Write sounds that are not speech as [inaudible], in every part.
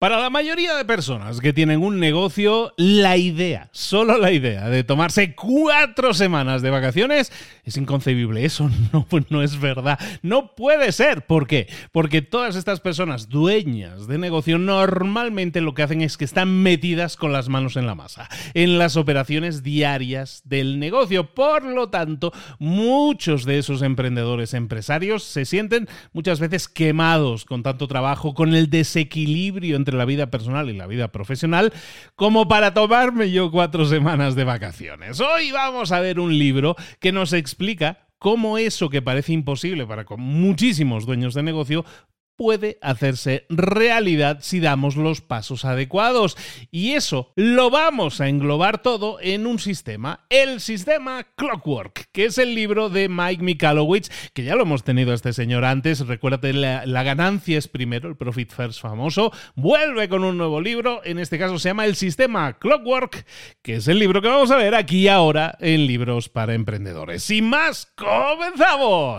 Para la mayoría de personas que tienen un negocio, la idea, solo la idea de tomarse cuatro semanas de vacaciones es inconcebible. Eso [laughs] no, es verdad. No puede ser. ¿Por qué? Porque todas estas personas dueñas de negocio normalmente lo que hacen es que están metidas con las manos en la masa, en las operaciones diarias del negocio. Por lo tanto, muchos de esos emprendedores empresarios se sienten muchas veces quemados con tanto trabajo, con el desequilibrio entre la vida personal y la vida profesional como para tomarme yo cuatro semanas de vacaciones. Hoy vamos a ver un libro que nos explica cómo eso que parece imposible para muchísimos dueños de negocio puede hacerse realidad si damos los pasos adecuados. Y eso lo vamos a englobar todo en un sistema, el sistema Clockwork, que es el libro de Mike Michalowicz, que ya lo hemos tenido este señor antes. Recuérdate, la, la ganancia es primero, el Profit First famoso. Vuelve con un nuevo libro, en este caso se llama El sistema Clockwork, que es el libro que vamos a ver aquí ahora en Libros para Emprendedores. Sin más, comenzamos.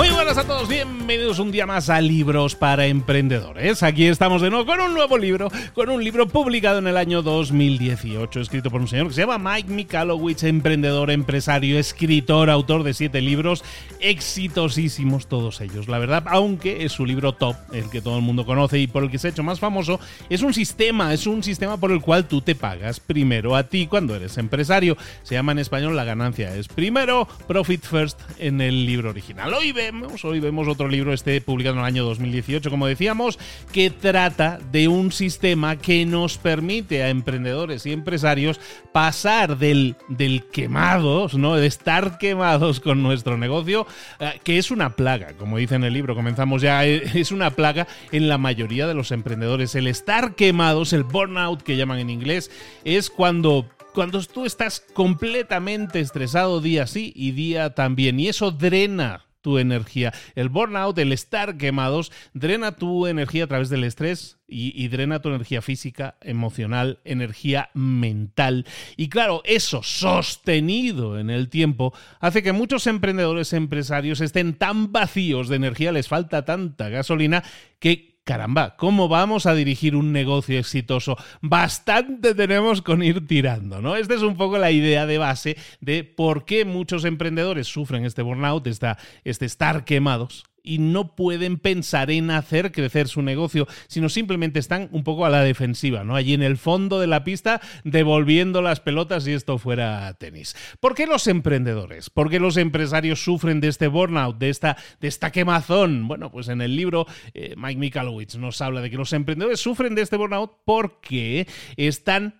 Muy buenas a todos, bienvenidos un día más a Libros para Emprendedores. Aquí estamos de nuevo con un nuevo libro, con un libro publicado en el año 2018, escrito por un señor que se llama Mike Michalowicz, emprendedor, empresario, escritor, autor de siete libros, exitosísimos todos ellos. La verdad, aunque es su libro top, el que todo el mundo conoce y por el que se ha hecho más famoso, es un sistema, es un sistema por el cual tú te pagas primero a ti cuando eres empresario. Se llama en español La ganancia es primero, Profit First en el libro original. Hoy veo hoy vemos otro libro, este publicado en el año 2018, como decíamos, que trata de un sistema que nos permite a emprendedores y empresarios pasar del, del quemados, ¿no? De estar quemados con nuestro negocio, eh, que es una plaga, como dice en el libro, comenzamos ya, eh, [laughs] es una plaga en la mayoría de los emprendedores. El estar quemados, el burnout que llaman en inglés, es cuando cuando tú estás completamente estresado día sí y día también, y eso drena tu energía. El burnout, el estar quemados, drena tu energía a través del estrés y, drena tu energía física, emocional, energía mental. Y claro, eso sostenido en el tiempo hace que muchos emprendedores, empresarios estén tan vacíos de energía, les falta tanta gasolina que caramba, ¿cómo vamos a dirigir un negocio exitoso? Bastante tenemos con ir tirando, ¿no? Esta es un poco la idea de base de por qué muchos emprendedores sufren este burnout, este estar quemados y no pueden pensar en hacer crecer su negocio, sino simplemente están un poco a la defensiva, ¿no? Allí en el fondo de la pista devolviendo las pelotas si esto fuera tenis. ¿Por qué los emprendedores? ¿Por qué los empresarios sufren de este burnout, de esta, de esta quemazón? Bueno, pues en el libro eh, Mike Michalowicz nos habla de que los emprendedores sufren de este burnout porque están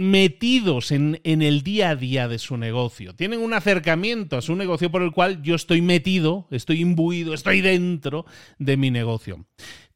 metidos en, en, el día a día de su negocio. Tienen un acercamiento a su negocio por el cual yo estoy metido, estoy imbuido, estoy dentro de mi negocio.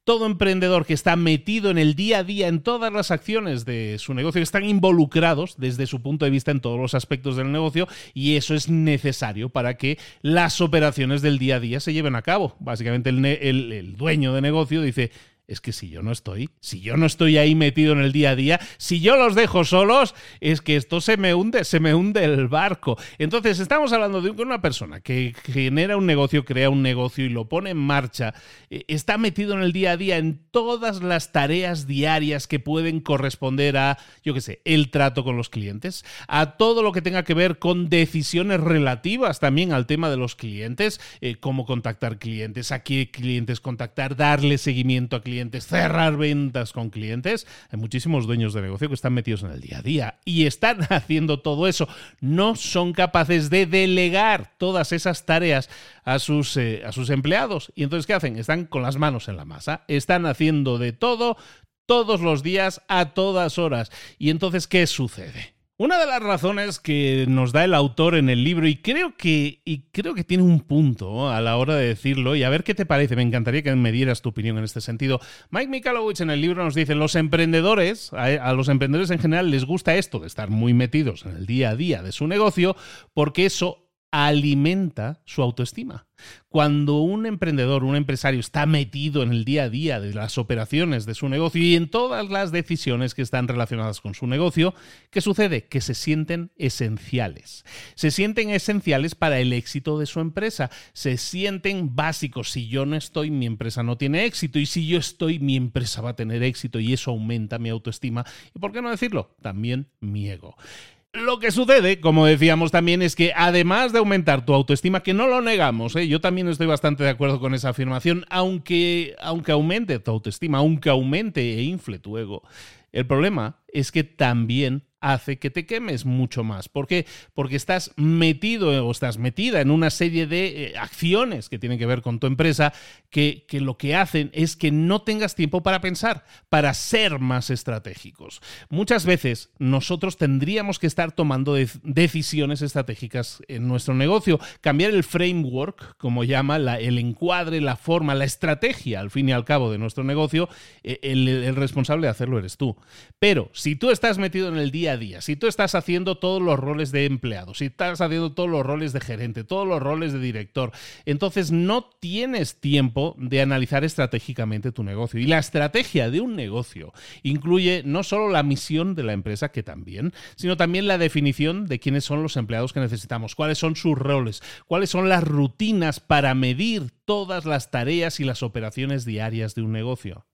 Todo emprendedor que está metido en el día a día en todas las acciones de su negocio, están involucrados desde su punto de vista en todos los aspectos del negocio y eso es necesario para que las operaciones del día a día se lleven a cabo. Básicamente el, el dueño de negocio dice, es que si yo no estoy, si yo no estoy ahí metido en el día a día, si yo los dejo solos, es que esto se me hunde, se me hunde el barco. Entonces, estamos hablando de una persona que genera un negocio, crea un negocio y lo pone en marcha, eh, está metido en el día a día en todas las tareas diarias que pueden corresponder a, yo qué sé, el trato con los clientes, a todo lo que tenga que ver con decisiones relativas también al tema de los clientes, eh, cómo contactar clientes, a qué clientes contactar, darle seguimiento a clientes cerrar ventas con clientes. Hay muchísimos dueños de negocio que están metidos en el día a día y están [laughs] haciendo todo eso. No son capaces de delegar todas esas tareas a sus, eh, a sus empleados. Y entonces, ¿qué hacen? Están con las manos en la masa. Están haciendo de todo todos los días, a todas horas. Y entonces, ¿qué sucede? Una de las razones que nos da el autor en el libro, y creo que, y creo que tiene un punto a la hora de decirlo, y a ver qué te parece, me encantaría que me dieras tu opinión en este sentido. Mike Michalowicz en el libro nos dice, los emprendedores, a, los emprendedores en general les gusta esto de estar muy metidos en el día a día de su negocio, porque eso alimenta su autoestima. Cuando un emprendedor, un empresario está metido en el día a día de las operaciones de su negocio y en todas las decisiones que están relacionadas con su negocio, ¿qué sucede? Que se sienten esenciales. Se sienten esenciales para el éxito de su empresa. Se sienten básicos. Si yo no estoy, mi empresa no tiene éxito. Y si yo estoy, mi empresa va a tener éxito. Y eso aumenta mi autoestima. ¿Y por qué no decirlo? También mi ego. Lo que sucede, como decíamos también, es que además de aumentar tu autoestima, que no lo negamos, ¿eh? yo también estoy bastante de acuerdo con esa afirmación, aunque, aunque aumente tu autoestima, aunque aumente e infle tu ego, el problema es que también hace que te quemes mucho más. ¿Por qué? Porque estás metido o estás metida en una serie de eh, acciones que tienen que ver con tu empresa que, que, lo que hacen es que no tengas tiempo para pensar, para ser más estratégicos. Muchas veces nosotros tendríamos que estar tomando decisiones estratégicas en nuestro negocio, cambiar el framework, como llama, el encuadre, la forma, la estrategia, al fin y al cabo, de nuestro negocio, eh, el, el responsable de hacerlo eres tú. Pero si tú estás metido en el día si tú estás haciendo todos los roles de empleado, si estás haciendo todos los roles de gerente, todos los roles de director, entonces no tienes tiempo de analizar estratégicamente tu negocio. Y la estrategia de un negocio incluye no solo la misión de la empresa, que también, sino también la definición de quiénes son los empleados que necesitamos, cuáles son sus roles, cuáles son las rutinas para medir todas las tareas y las operaciones diarias de un negocio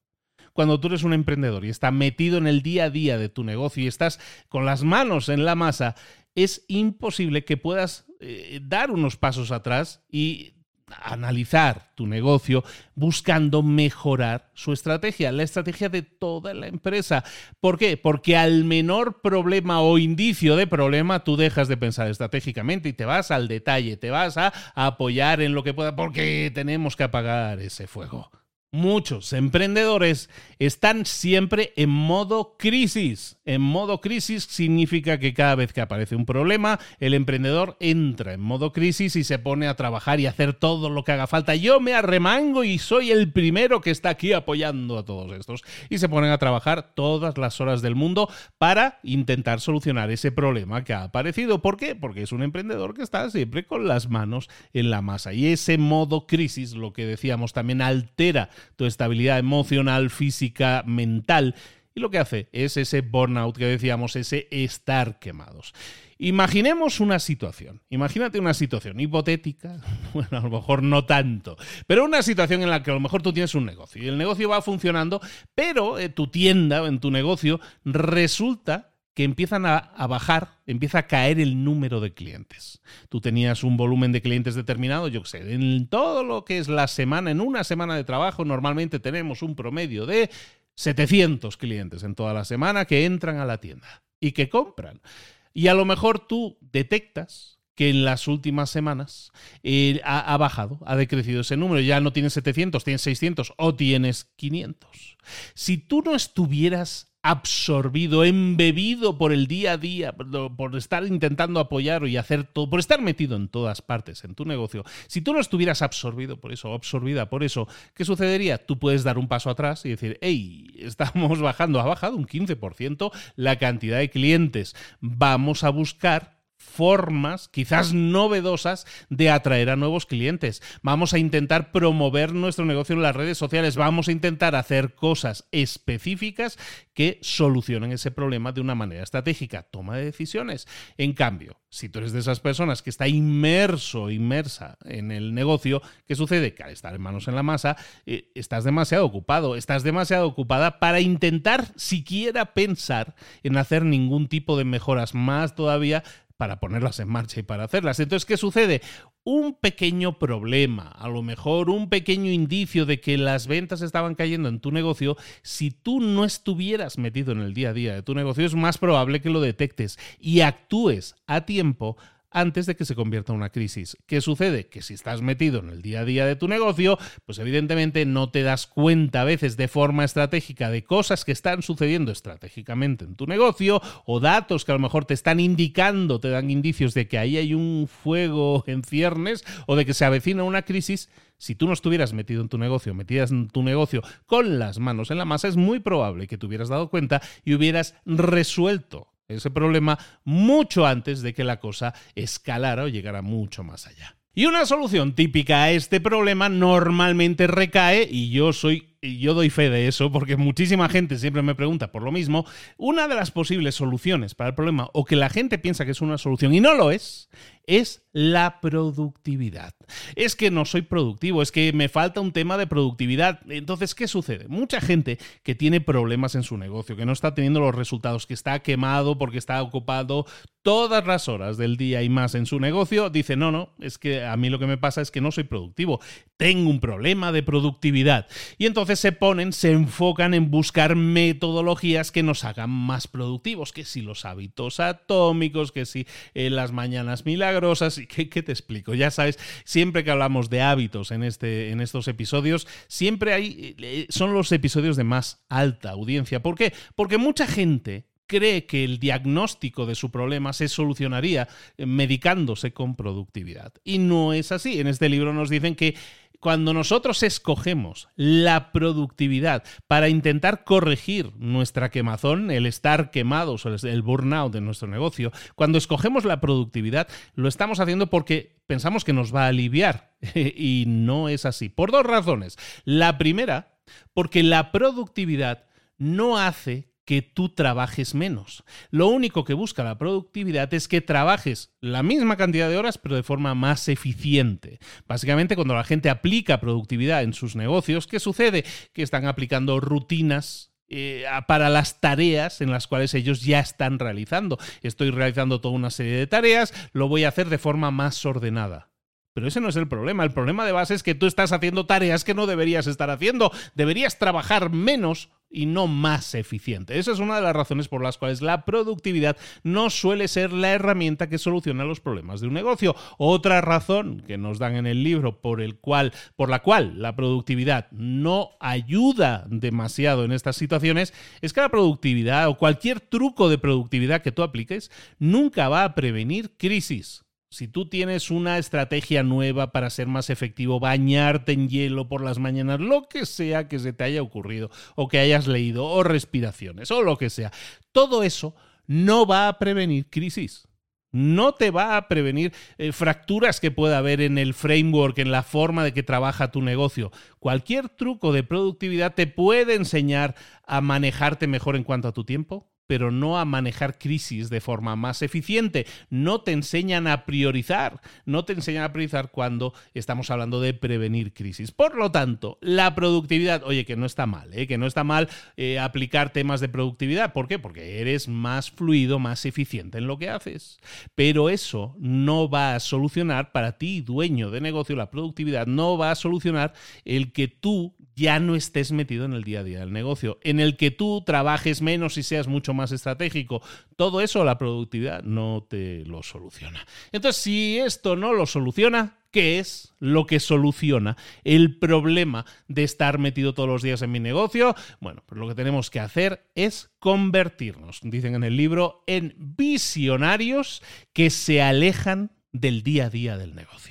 cuando tú eres un emprendedor y estás metido en el día a día de tu negocio y estás con las manos en la masa, es imposible que puedas eh, dar unos pasos atrás y analizar tu negocio buscando mejorar su estrategia, la estrategia de toda la empresa. ¿Por qué? Porque al menor problema o indicio de problema tú dejas de pensar estratégicamente y te vas al detalle, te vas a apoyar en lo que pueda porque tenemos que apagar ese fuego. Muchos emprendedores están siempre en modo crisis. En modo crisis significa que cada vez que aparece un problema, el emprendedor entra en modo crisis y se pone a trabajar y hacer todo lo que haga falta. Yo me arremango y soy el primero que está aquí apoyando a todos estos. Y se ponen a trabajar todas las horas del mundo para intentar solucionar ese problema que ha aparecido. ¿Por qué? Porque es un emprendedor que está siempre con las manos en la masa. Y ese modo crisis, lo que decíamos, también altera tu estabilidad emocional, física, mental. Y lo que hace es ese burnout que decíamos, ese estar quemados. Imaginemos una situación, imagínate una situación hipotética, [laughs] bueno, a lo mejor no tanto, pero una situación en la que a lo mejor tú tienes un negocio y el negocio va funcionando, pero eh, tu tienda o en tu negocio resulta que empiezan a, bajar, empieza a caer el número de clientes. Tú tenías un volumen de clientes determinado, yo sé, en todo lo que es la semana, en una semana de trabajo, normalmente tenemos un promedio de 700 clientes en toda la semana que entran a la tienda y que compran. Y a lo mejor tú detectas que en las últimas semanas eh, ha, ha, bajado, ha decrecido ese número. Ya no tienes 700, tienes 600 o tienes 500. Si tú no estuvieras absorbido, embebido por el día a día, por estar intentando apoyar y hacer todo, por estar metido en todas partes en tu negocio, si tú no estuvieras absorbido por eso, absorbida por eso, ¿qué sucedería? Tú puedes dar un paso atrás y decir, hey, estamos [laughs] bajando, ha bajado un 15% la cantidad de clientes, vamos a buscar formas, quizás novedosas, de atraer a nuevos clientes. Vamos a intentar promover nuestro negocio en las redes sociales. Vamos a intentar hacer cosas específicas que solucionen ese problema de una manera estratégica. Toma de decisiones. En cambio, si tú eres de esas personas que está inmerso, inmersa en el negocio, ¿qué sucede? Que al estar en manos en la masa, eh, estás demasiado ocupado, estás demasiado ocupada para intentar siquiera pensar en hacer ningún tipo de mejoras más todavía para ponerlas en marcha y para hacerlas. Entonces, ¿qué sucede? Un pequeño problema, a lo mejor un pequeño indicio de que las ventas estaban cayendo en tu negocio, si tú no estuvieras metido en el día a día de tu negocio, es más probable que lo detectes y actúes a tiempo antes de que se convierta en una crisis. ¿Qué sucede? Que si estás metido en el día a día de tu negocio, pues evidentemente no te das cuenta a veces de forma estratégica de cosas que están sucediendo estratégicamente en tu negocio o datos que a lo mejor te están indicando, te dan indicios de que ahí hay un fuego en ciernes o de que se avecina una crisis. Si tú no estuvieras metido en tu negocio, metidas en tu negocio con las manos en la masa, es muy probable que te hubieras dado cuenta y hubieras resuelto ese problema mucho antes de que la cosa escalara o llegara mucho más allá. Y una solución típica a este problema normalmente recae, y yo soy y yo doy fe de eso porque muchísima gente siempre me pregunta por lo mismo, una de las posibles soluciones para el problema o que la gente piensa que es una solución y no lo es, es la productividad. Es que no soy productivo, es que me falta un tema de productividad. Entonces, ¿qué sucede? Mucha gente que tiene problemas en su negocio, que no está teniendo los resultados, que está quemado porque está ocupado todas las horas del día y más en su negocio, dice, no, no, es que a mí lo que me pasa es que no soy productivo, tengo un problema de productividad. Y entonces se ponen, se enfocan en buscar metodologías que nos hagan más productivos, que si los hábitos atómicos, que si eh, las mañanas milagrosas, y ¿qué, te explico? Ya sabes, siempre que hablamos de hábitos en, este, en estos episodios, siempre hay, eh, son los episodios de más alta audiencia. ¿Por qué? Porque mucha gente cree que el diagnóstico de su problema se solucionaría eh, medicándose con productividad. Y no es así. En este libro nos dicen que cuando nosotros escogemos la productividad para intentar corregir nuestra quemazón, el estar quemados, el burnout de nuestro negocio, cuando escogemos la productividad, lo estamos haciendo porque pensamos que nos va a aliviar. [laughs] y no es así. Por dos razones. La primera, porque la productividad no hace que tú trabajes menos. Lo único que busca la productividad es que trabajes la misma cantidad de horas, pero de forma más eficiente. Básicamente, cuando la gente aplica productividad en sus negocios, ¿qué sucede? Que están aplicando rutinas eh, para las tareas en las cuales ellos ya están realizando. Estoy realizando toda una serie de tareas, lo voy a hacer de forma más ordenada. Pero ese no es el problema. El problema de base es que tú estás haciendo tareas que no deberías estar haciendo. Deberías trabajar menos y no más eficiente. Esa es una de las razones por las cuales la productividad no suele ser la herramienta que soluciona los problemas de un negocio. Otra razón que nos dan en el libro por el cual por la cual la productividad no ayuda demasiado en estas situaciones es que la productividad o cualquier truco de productividad que tú apliques nunca va a prevenir crisis. Si tú tienes una estrategia nueva para ser más efectivo, bañarte en hielo por las mañanas, lo que sea que se te haya ocurrido o que hayas leído, o respiraciones, o lo que sea, todo eso no va a prevenir crisis. No te va a prevenir eh, fracturas que pueda haber en el framework, en la forma de que trabaja tu negocio. Cualquier truco de productividad te puede enseñar a manejarte mejor en cuanto a tu tiempo, pero no a manejar crisis de forma más eficiente. No te enseñan a priorizar, no te enseñan a priorizar cuando estamos hablando de prevenir crisis. Por lo tanto, la productividad, oye, que no está mal, ¿eh? que no está mal eh, aplicar temas de productividad. ¿Por qué? Porque eres más fluido, más eficiente en lo que haces. Pero eso no va a solucionar para ti, dueño de negocio, la productividad no va a solucionar el que tú ya no estés metido en el día a día del negocio, en el que tú trabajes menos y seas mucho más estratégico. Todo eso la productividad no te lo soluciona. Entonces, si esto no lo soluciona, ¿qué es lo que soluciona el problema de estar metido todos los días en mi negocio? Bueno, pues lo que tenemos que hacer es convertirnos, dicen en el libro, en visionarios que se alejan del día a día del negocio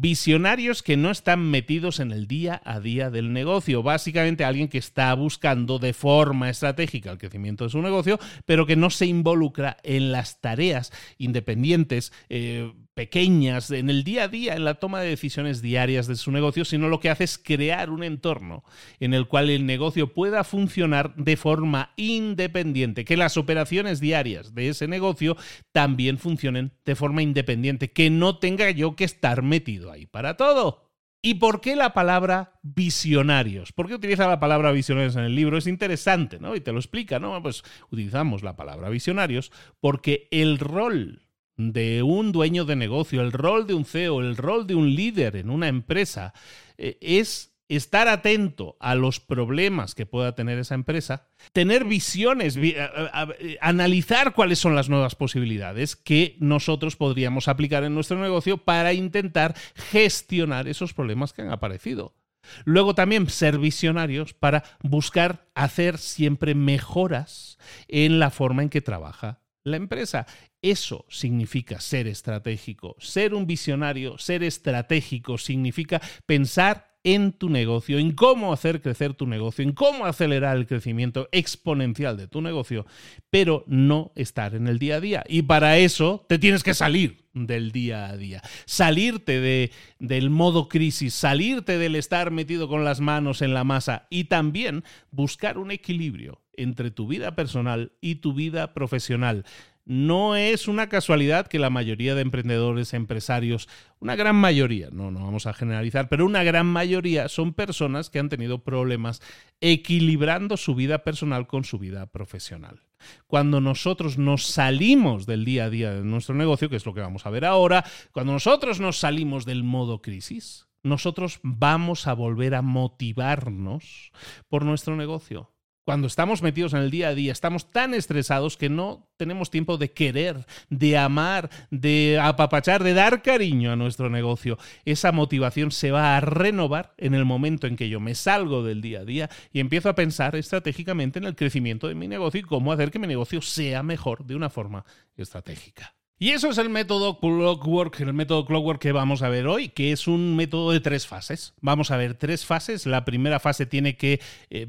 visionarios que no están metidos en el día a día del negocio. Básicamente alguien que está buscando de forma estratégica el crecimiento de su negocio, pero que no se involucra en las tareas independientes. Eh, pequeñas en el día a día, en la toma de decisiones diarias de su negocio, sino lo que hace es crear un entorno en el cual el negocio pueda funcionar de forma independiente, que las operaciones diarias de ese negocio también funcionen de forma independiente, que no tenga yo que estar metido ahí para todo. ¿Y por qué la palabra visionarios? ¿Por qué utiliza la palabra visionarios en el libro? Es interesante, ¿no? Y te lo explica, ¿no? Pues utilizamos la palabra visionarios porque el rol de un dueño de negocio, el rol de un CEO, el rol de un líder en una empresa, eh, es estar atento a los problemas que pueda tener esa empresa, tener visiones, analizar cuáles son las nuevas posibilidades que nosotros podríamos aplicar en nuestro negocio para intentar gestionar esos problemas que han aparecido. Luego también ser visionarios para buscar hacer siempre mejoras en la forma en que trabaja la empresa. Eso significa ser estratégico. Ser un visionario, ser estratégico, significa pensar en tu negocio, en cómo hacer crecer tu negocio, en cómo acelerar el crecimiento exponencial de tu negocio, pero no estar en el día a día. Y para eso te tienes que salir del día a día, salirte de, del modo crisis, salirte del estar metido con las manos en la masa y también buscar un equilibrio entre tu vida personal y tu vida profesional. No es una casualidad que la mayoría de emprendedores, empresarios, una gran mayoría, no, no vamos a generalizar, pero una gran mayoría son personas que han tenido problemas equilibrando su vida personal con su vida profesional. Cuando nosotros nos salimos del día a día de nuestro negocio, que es lo que vamos a ver ahora, cuando nosotros nos salimos del modo crisis, nosotros vamos a volver a motivarnos por nuestro negocio cuando estamos metidos en el día a día, estamos tan estresados que no tenemos tiempo de querer, de amar, de apapachar, de dar cariño a nuestro negocio. Esa motivación se va a renovar en el momento en que yo me salgo del día a día y empiezo a pensar estratégicamente en el crecimiento de mi negocio y cómo hacer que mi negocio sea mejor de una forma estratégica. Y eso es el método Clockwork, el método Clockwork que vamos a ver hoy, que es un método de tres fases. Vamos a ver tres fases. La primera fase tiene que, eh,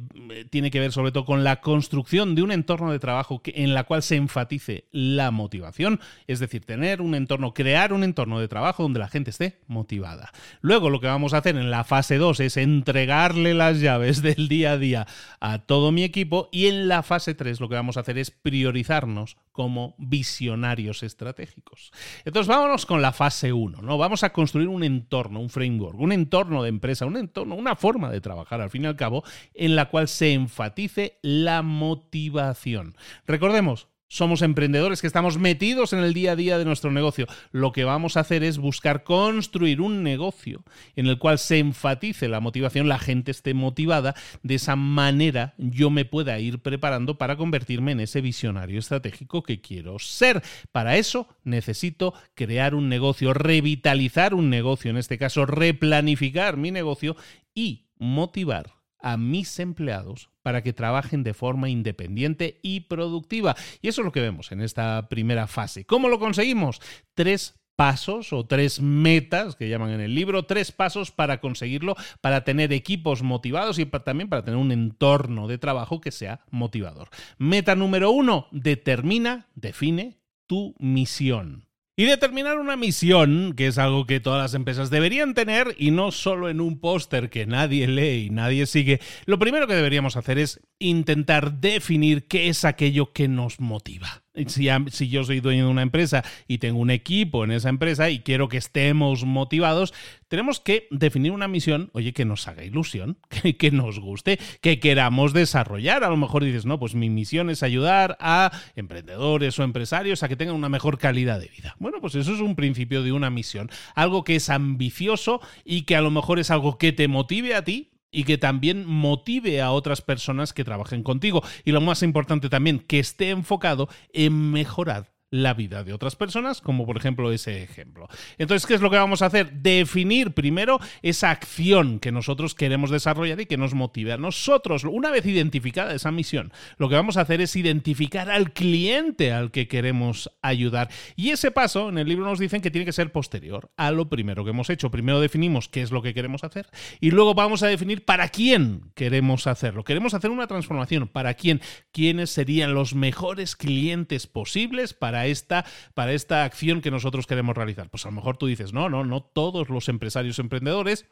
tiene que ver sobre todo con la construcción de un entorno de trabajo en la cual se enfatice la motivación, es decir, tener un entorno, crear un entorno de trabajo donde la gente esté motivada. Luego lo que vamos a hacer en la fase 2 es entregarle las llaves del día a día a todo mi equipo y en la fase 3 lo que vamos a hacer es priorizarnos como visionarios estratégicos. Entonces vámonos con la fase 1, ¿no? Vamos a construir un entorno, un framework, un entorno de empresa, un entorno, una forma de trabajar al fin y al cabo en la cual se enfatice la motivación. Recordemos, somos emprendedores que estamos metidos en el día a día de nuestro negocio. Lo que vamos a hacer es buscar construir un negocio en el cual se enfatice la motivación, la gente esté motivada, de esa manera yo me pueda ir preparando para convertirme en ese visionario estratégico que quiero ser. Para eso necesito crear un negocio, revitalizar un negocio, en este caso replanificar mi negocio y motivar a mis empleados para que trabajen de forma independiente y productiva. Y eso es lo que vemos en esta primera fase. ¿Cómo lo conseguimos? Tres pasos o tres metas que llaman en el libro, tres pasos para conseguirlo, para tener equipos motivados y también para tener un entorno de trabajo que sea motivador. Meta número uno, determina, define tu misión. Y determinar una misión, que es algo que todas las empresas deberían tener y no solo en un póster que nadie lee y nadie sigue, lo primero que deberíamos hacer es intentar definir qué es aquello que nos motiva si, yo soy dueño de una empresa y tengo un equipo en esa empresa y quiero que estemos motivados, tenemos que definir una misión, oye, que nos haga ilusión, [laughs] que, que nos guste, que queramos desarrollar. A lo mejor dices, no, pues mi misión es ayudar a emprendedores o empresarios a que tengan una mejor calidad de vida. Bueno, pues eso es un principio de una misión, algo que es ambicioso y que a lo mejor es algo que te motive a ti, y que también motive a otras personas que trabajen contigo. Y lo más importante también, que esté enfocado en mejorar la vida de otras personas, como por ejemplo ese ejemplo. Entonces, ¿qué es lo que vamos a hacer? Definir primero esa acción que nosotros queremos desarrollar y que nos motive a nosotros. Una vez identificada esa misión, lo que vamos a hacer es identificar al cliente al que queremos ayudar. Y ese paso, en el libro nos dicen que tiene que ser posterior a lo primero que hemos hecho. Primero definimos qué es lo que queremos hacer y luego vamos a definir para quién queremos hacerlo. Queremos hacer una transformación. ¿Para quién? ¿Quiénes serían los mejores clientes posibles para esta, para esta acción que nosotros queremos realizar. Pues a lo mejor tú dices, no, no, no todos los empresarios emprendedores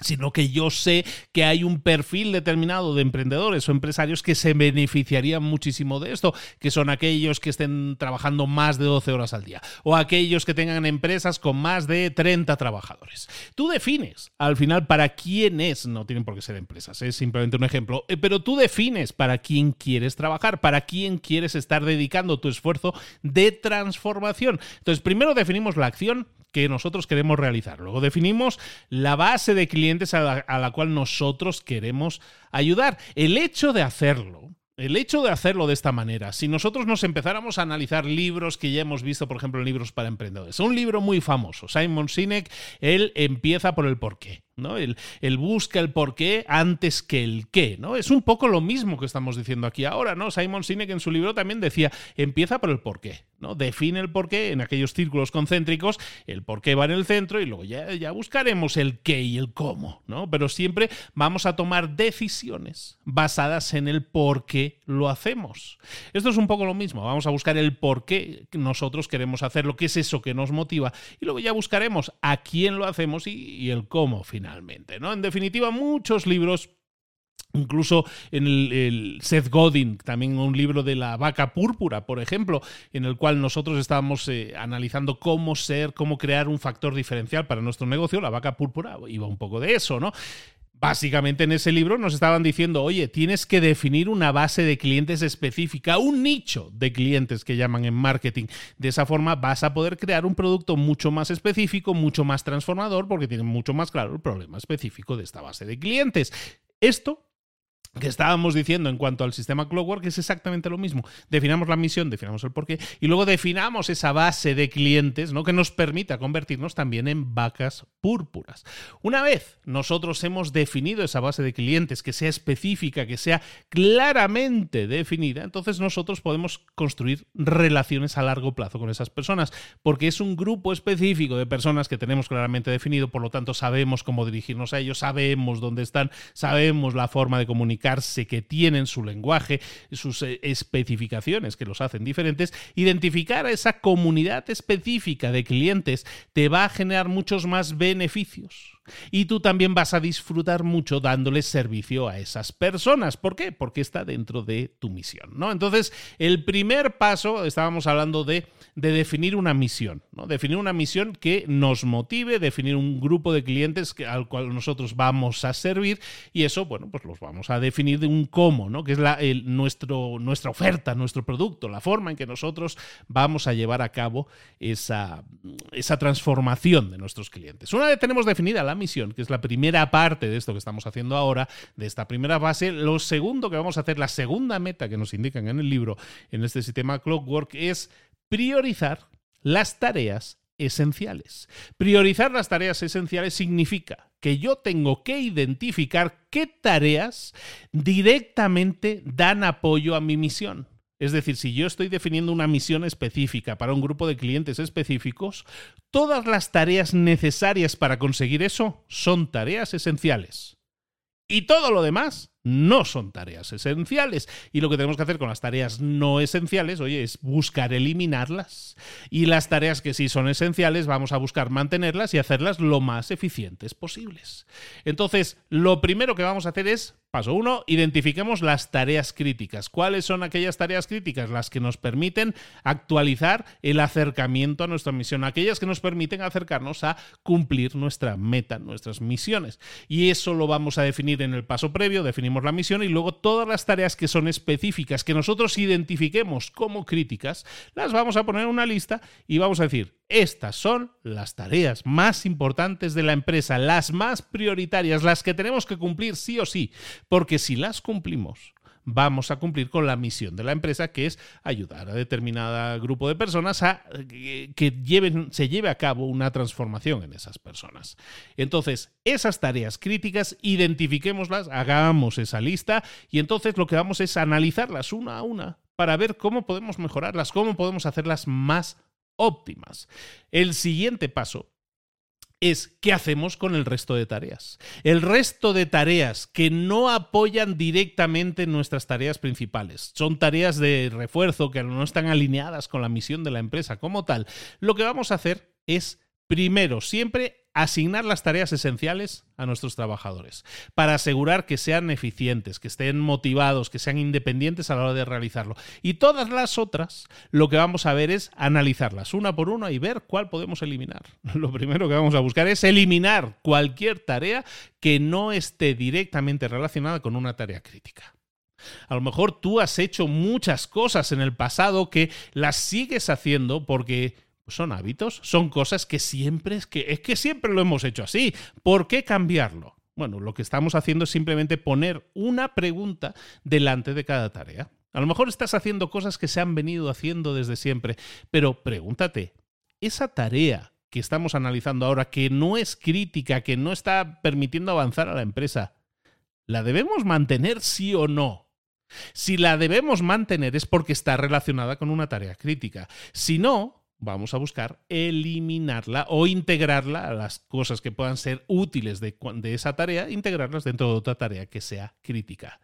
sino que yo sé que hay un perfil determinado de emprendedores o empresarios que se beneficiarían muchísimo de esto, que son aquellos que estén trabajando más de 12 horas al día o aquellos que tengan empresas con más de 30 trabajadores. Tú defines al final para quién es, no tienen por qué ser empresas, es simplemente un ejemplo, eh, pero tú defines para quién quieres trabajar, para quién quieres estar dedicando tu esfuerzo de transformación. Entonces, primero definimos la acción, que nosotros queremos realizar. Luego definimos la base de clientes a la, cual nosotros queremos ayudar. El hecho de hacerlo el hecho de hacerlo de esta manera, si nosotros nos empezáramos a analizar libros que ya hemos visto, por ejemplo, libros para emprendedores, un libro muy famoso, Simon Sinek, él empieza por el porqué. ¿No? Él, busca el porqué antes que el qué, ¿no? Es un poco lo mismo que estamos diciendo aquí ahora, ¿no? Simon Sinek en su libro también decía, empieza por el porqué, ¿no? Define el porqué en aquellos círculos concéntricos, el porqué va en el centro y luego ya, ya buscaremos el qué y el cómo, ¿no? Pero siempre vamos a tomar decisiones basadas en el por qué lo hacemos. Esto es un poco lo mismo, vamos a buscar el por qué nosotros queremos hacer, lo que es eso que nos motiva y luego ya buscaremos a quién lo hacemos y, y el cómo finalmente. ¿no? En definitiva, muchos libros Incluso en el, Seth Godin, también un libro de la vaca púrpura, por ejemplo, en el cual nosotros estábamos eh, analizando cómo ser, cómo crear un factor diferencial para nuestro negocio. La vaca púrpura iba un poco de eso, ¿no? Básicamente en ese libro nos estaban diciendo, oye, tienes que definir una base de clientes específica, un nicho de clientes que llaman en marketing. De esa forma vas a poder crear un producto mucho más específico, mucho más transformador, porque tiene mucho más claro el problema específico de esta base de clientes. Esto que estábamos diciendo en cuanto al sistema Clockwork es exactamente lo mismo. Definamos la misión, definamos el porqué y luego definamos esa base de clientes ¿no? que nos permita convertirnos también en vacas púrpuras. Una vez nosotros hemos definido esa base de clientes que sea específica, que sea claramente definida, entonces nosotros podemos construir relaciones a largo plazo con esas personas, porque es un grupo específico de personas que tenemos claramente definido, por lo tanto sabemos cómo dirigirnos a ellos, sabemos dónde están, sabemos la forma de comunicar que tienen su lenguaje, sus eh, especificaciones que los hacen diferentes, identificar a esa comunidad específica de clientes te va a generar muchos más beneficios Y tú también vas a disfrutar mucho dándoles servicio a esas personas. ¿Por qué? Porque está dentro de tu misión, ¿no? Entonces, el primer paso, estábamos hablando de, de definir una misión, ¿no? Definir una misión que nos motive, definir un grupo de clientes al cual nosotros vamos a servir y eso, bueno, pues los vamos a definir de un cómo, ¿no? Que es la, nuestro, nuestra oferta, nuestro producto, la forma en que nosotros vamos a llevar a cabo esa, esa transformación de nuestros clientes. Una vez tenemos definida la misión, que es la primera parte de esto que estamos haciendo ahora, de esta primera fase, lo segundo que vamos a hacer, la segunda meta que nos indican en el libro, en este sistema Clockwork, es priorizar las tareas esenciales. Priorizar las tareas esenciales significa que yo tengo que identificar qué tareas directamente dan apoyo a mi misión. Es decir, si yo estoy definiendo una misión específica para un grupo de clientes específicos, todas las tareas necesarias para conseguir eso son tareas esenciales. Y todo lo demás no son tareas esenciales. Y lo que tenemos que hacer con las tareas no esenciales, oye, es buscar eliminarlas. Y las tareas que sí son esenciales, vamos a buscar mantenerlas y hacerlas lo más eficientes posibles. Entonces, lo primero que vamos a hacer es Paso 1. Identifiquemos las tareas críticas. ¿Cuáles son aquellas tareas críticas? Las que nos permiten actualizar el acercamiento a nuestra misión, aquellas que nos permiten acercarnos a cumplir nuestra meta, nuestras misiones. Y eso lo vamos a definir en el paso previo, definimos la misión y luego todas las tareas que son específicas, que nosotros identifiquemos como críticas, las vamos a poner en una lista y vamos a decir, estas son las tareas más importantes de la empresa, las más prioritarias, las que tenemos que cumplir sí o sí, porque si las cumplimos, vamos a cumplir con la misión de la empresa, que es ayudar a determinado grupo de personas a que lleven, se lleve a cabo una transformación en esas personas. Entonces, esas tareas críticas, identifiquémoslas, hagamos esa lista y entonces lo que vamos es analizarlas una a una para ver cómo podemos mejorarlas, cómo podemos hacerlas más óptimas. El siguiente paso es qué hacemos con el resto de tareas. El resto de tareas que no apoyan directamente nuestras tareas principales. Son tareas de refuerzo que no están alineadas con la misión de la empresa como tal. Lo que vamos a hacer es, primero, siempre asignar las tareas esenciales a nuestros trabajadores para asegurar que sean eficientes, que estén motivados, que sean independientes a la hora de realizarlo. Y todas las otras, lo que vamos a ver es analizarlas una por una y ver cuál podemos eliminar. [laughs] Lo primero que vamos a buscar es eliminar cualquier tarea que no esté directamente relacionada con una tarea crítica. A lo mejor tú has hecho muchas cosas en el pasado que las sigues haciendo porque son hábitos, son cosas que siempre es que es que siempre lo hemos hecho así. ¿Por qué cambiarlo? Bueno, lo que estamos haciendo es simplemente poner una pregunta delante de cada tarea. A lo mejor estás haciendo cosas que se han venido haciendo desde siempre, pero pregúntate, esa tarea que estamos analizando ahora, que no es crítica, que no está permitiendo avanzar a la empresa, ¿la debemos mantener sí o no? Si la debemos mantener es porque está relacionada con una tarea crítica. Si no, vamos a buscar eliminarla o integrarla a las cosas que puedan ser útiles de, esa tarea, integrarlas dentro de otra tarea que sea crítica.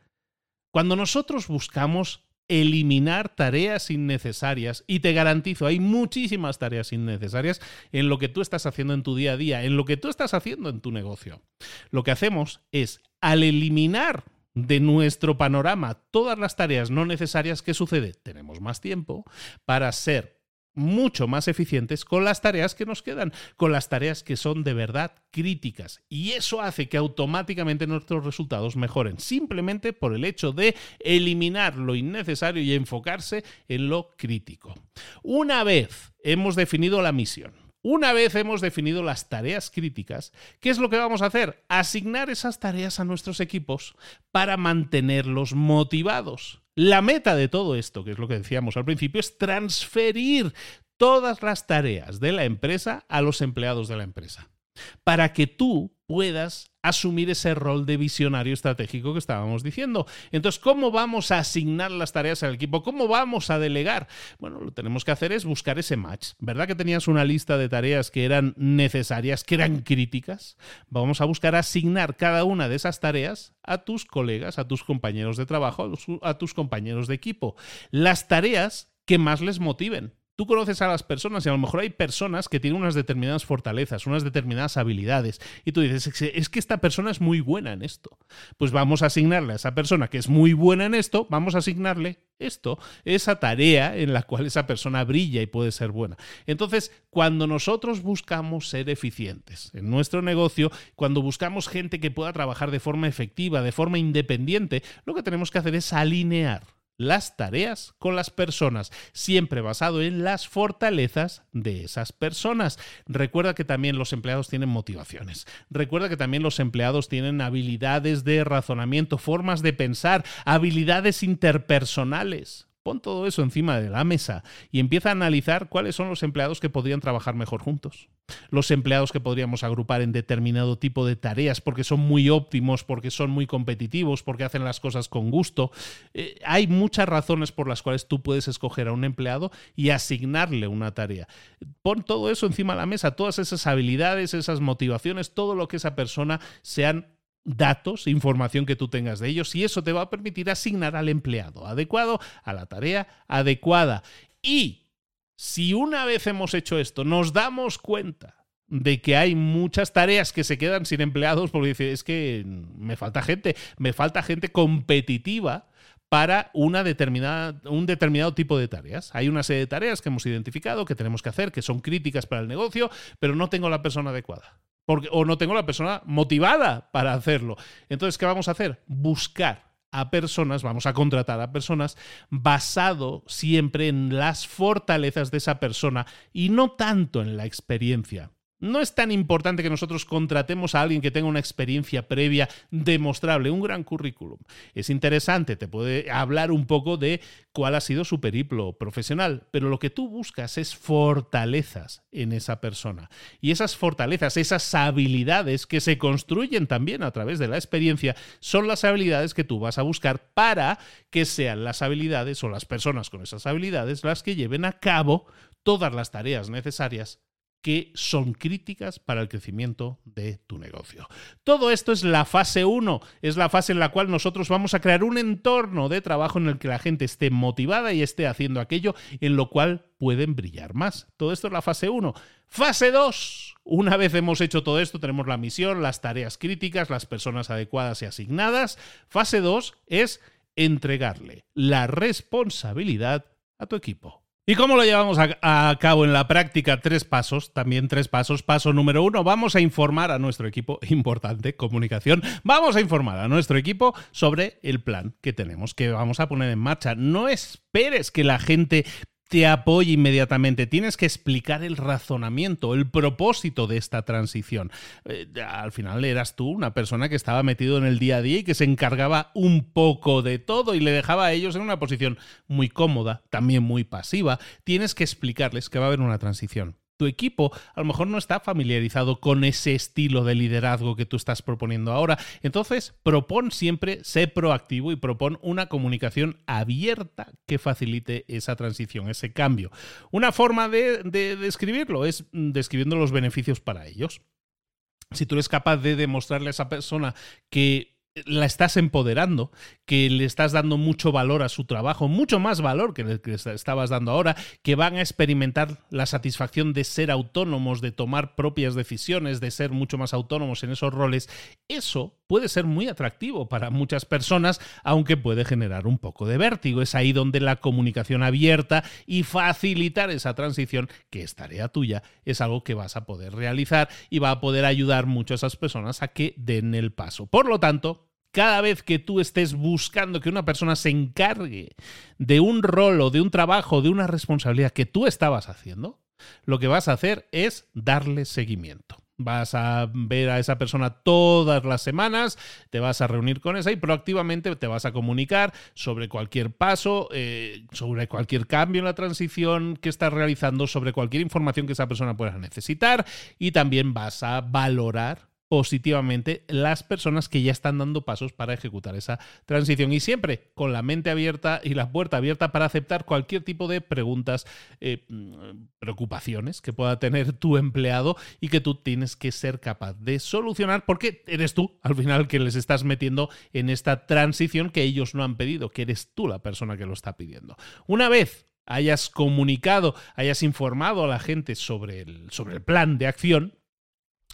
Cuando nosotros buscamos eliminar tareas innecesarias y te garantizo, hay muchísimas tareas innecesarias en lo que tú estás haciendo en tu día a día, en lo que tú estás haciendo en tu negocio. Lo que hacemos es, al eliminar de nuestro panorama todas las tareas no necesarias, ¿qué sucede? Tenemos más tiempo para ser mucho más eficientes con las tareas que nos quedan, con las tareas que son de verdad críticas. Y eso hace que automáticamente nuestros resultados mejoren, simplemente por el hecho de eliminar lo innecesario y enfocarse en lo crítico. Una vez hemos definido la misión, una vez hemos definido las tareas críticas, ¿qué es lo que vamos a hacer? Asignar esas tareas a nuestros equipos para mantenerlos motivados. La meta de todo esto, que es lo que decíamos al principio, es transferir todas las tareas de la empresa a los empleados de la empresa, para que tú puedas asumir ese rol de visionario estratégico que estábamos diciendo. Entonces, ¿cómo vamos a asignar las tareas al equipo? ¿Cómo vamos a delegar? Bueno, lo que tenemos que hacer es buscar ese match. ¿Verdad que tenías una lista de tareas que eran necesarias, que eran críticas? Vamos a buscar asignar cada una de esas tareas a tus colegas, a tus compañeros de trabajo, a tus compañeros de equipo. Las tareas que más les motiven Tú conoces a las personas y a lo mejor hay personas que tienen unas determinadas fortalezas, unas determinadas habilidades, y tú dices, es que esta persona es muy buena en esto. Pues vamos a asignarle a esa persona que es muy buena en esto, vamos a asignarle esto, esa tarea en la cual esa persona brilla y puede ser buena. Entonces, cuando nosotros buscamos ser eficientes en nuestro negocio, cuando buscamos gente que pueda trabajar de forma efectiva, de forma independiente, lo que tenemos que hacer es alinear las tareas con las personas, siempre basado en las fortalezas de esas personas. Recuerda que también los empleados tienen motivaciones. Recuerda que también los empleados tienen habilidades de razonamiento, formas de pensar, habilidades interpersonales. Pon todo eso encima de la mesa y empieza a analizar cuáles son los empleados que podrían trabajar mejor juntos. Los empleados que podríamos agrupar en determinado tipo de tareas porque son muy óptimos, porque son muy competitivos, porque hacen las cosas con gusto. Eh, hay muchas razones por las cuales tú puedes escoger a un empleado y asignarle una tarea. Pon todo eso encima de la mesa, todas esas habilidades, esas motivaciones, todo lo que esa persona sean datos, información que tú tengas de ellos y eso te va a permitir asignar al empleado adecuado a la tarea adecuada. Y si una vez hemos hecho esto, nos damos cuenta de que hay muchas tareas que se quedan sin empleados porque dice, es que me falta gente, me falta gente competitiva para una determinada, un determinado tipo de tareas. Hay una serie de tareas que hemos identificado, que tenemos que hacer, que son críticas para el negocio, pero no tengo la persona adecuada o no tengo la persona motivada para hacerlo. Entonces, ¿qué vamos a hacer? Buscar a personas, vamos a contratar a personas basado siempre en las fortalezas de esa persona y no tanto en la experiencia. No es tan importante que nosotros contratemos a alguien que tenga una experiencia previa demostrable, un gran currículum. Es interesante, te puede hablar un poco de cuál ha sido su periplo profesional, pero lo que tú buscas es fortalezas en esa persona. Y esas fortalezas, esas habilidades que se construyen también a través de la experiencia, son las habilidades que tú vas a buscar para que sean las habilidades o las personas con esas habilidades las que lleven a cabo todas las tareas necesarias que son críticas para el crecimiento de tu negocio. Todo esto es la fase 1, es la fase en la cual nosotros vamos a crear un entorno de trabajo en el que la gente esté motivada y esté haciendo aquello en lo cual pueden brillar más. Todo esto es la fase 1. Fase 2. Una vez hemos hecho todo esto, tenemos la misión, las tareas críticas, las personas adecuadas y asignadas. Fase 2 es entregarle la responsabilidad a tu equipo. ¿Y cómo lo llevamos a, cabo en la práctica? Tres pasos, también tres pasos. Paso número uno, vamos a informar a nuestro equipo, [laughs] importante, comunicación, vamos a informar a nuestro equipo sobre el plan que tenemos, que vamos a poner en marcha. No esperes que la gente te apoye inmediatamente. Tienes que explicar el razonamiento, el propósito de esta transición. Eh, al final eras tú una persona que estaba metido en el día a día y que se encargaba un poco de todo y le dejaba a ellos en una posición muy cómoda, también muy pasiva. Tienes que explicarles que va a haber una transición tu equipo a lo mejor no está familiarizado con ese estilo de liderazgo que tú estás proponiendo ahora. Entonces, propon siempre, sé proactivo y propon una comunicación abierta que facilite esa transición, ese cambio. Una forma de, de describirlo es describiendo los beneficios para ellos. Si tú eres capaz de demostrarle a esa persona que la estás empoderando, que le estás dando mucho valor a su trabajo, mucho más valor que el que estabas dando ahora, que van a experimentar la satisfacción de ser autónomos, de tomar propias decisiones, de ser mucho más autónomos en esos roles, eso puede ser muy atractivo para muchas personas, aunque puede generar un poco de vértigo. Es ahí donde la comunicación abierta y facilitar esa transición, que es tarea tuya, es algo que vas a poder realizar y va a poder ayudar mucho a esas personas a que den el paso. Por lo tanto, cada vez que tú estés buscando que una persona se encargue de un rol o de un trabajo, de una responsabilidad que tú estabas haciendo, lo que vas a hacer es darle seguimiento. Vas a ver a esa persona todas las semanas, te vas a reunir con esa y proactivamente te vas a comunicar sobre cualquier paso, eh, sobre cualquier cambio en la transición que estás realizando, sobre cualquier información que esa persona pueda necesitar y también vas a valorar positivamente las personas que ya están dando pasos para ejecutar esa transición y siempre con la mente abierta y la puerta abierta para aceptar cualquier tipo de preguntas, eh, preocupaciones que pueda tener tu empleado y que tú tienes que ser capaz de solucionar porque eres tú al final que les estás metiendo en esta transición que ellos no han pedido, que eres tú la persona que lo está pidiendo. Una vez hayas comunicado, hayas informado a la gente sobre el, sobre el plan de acción,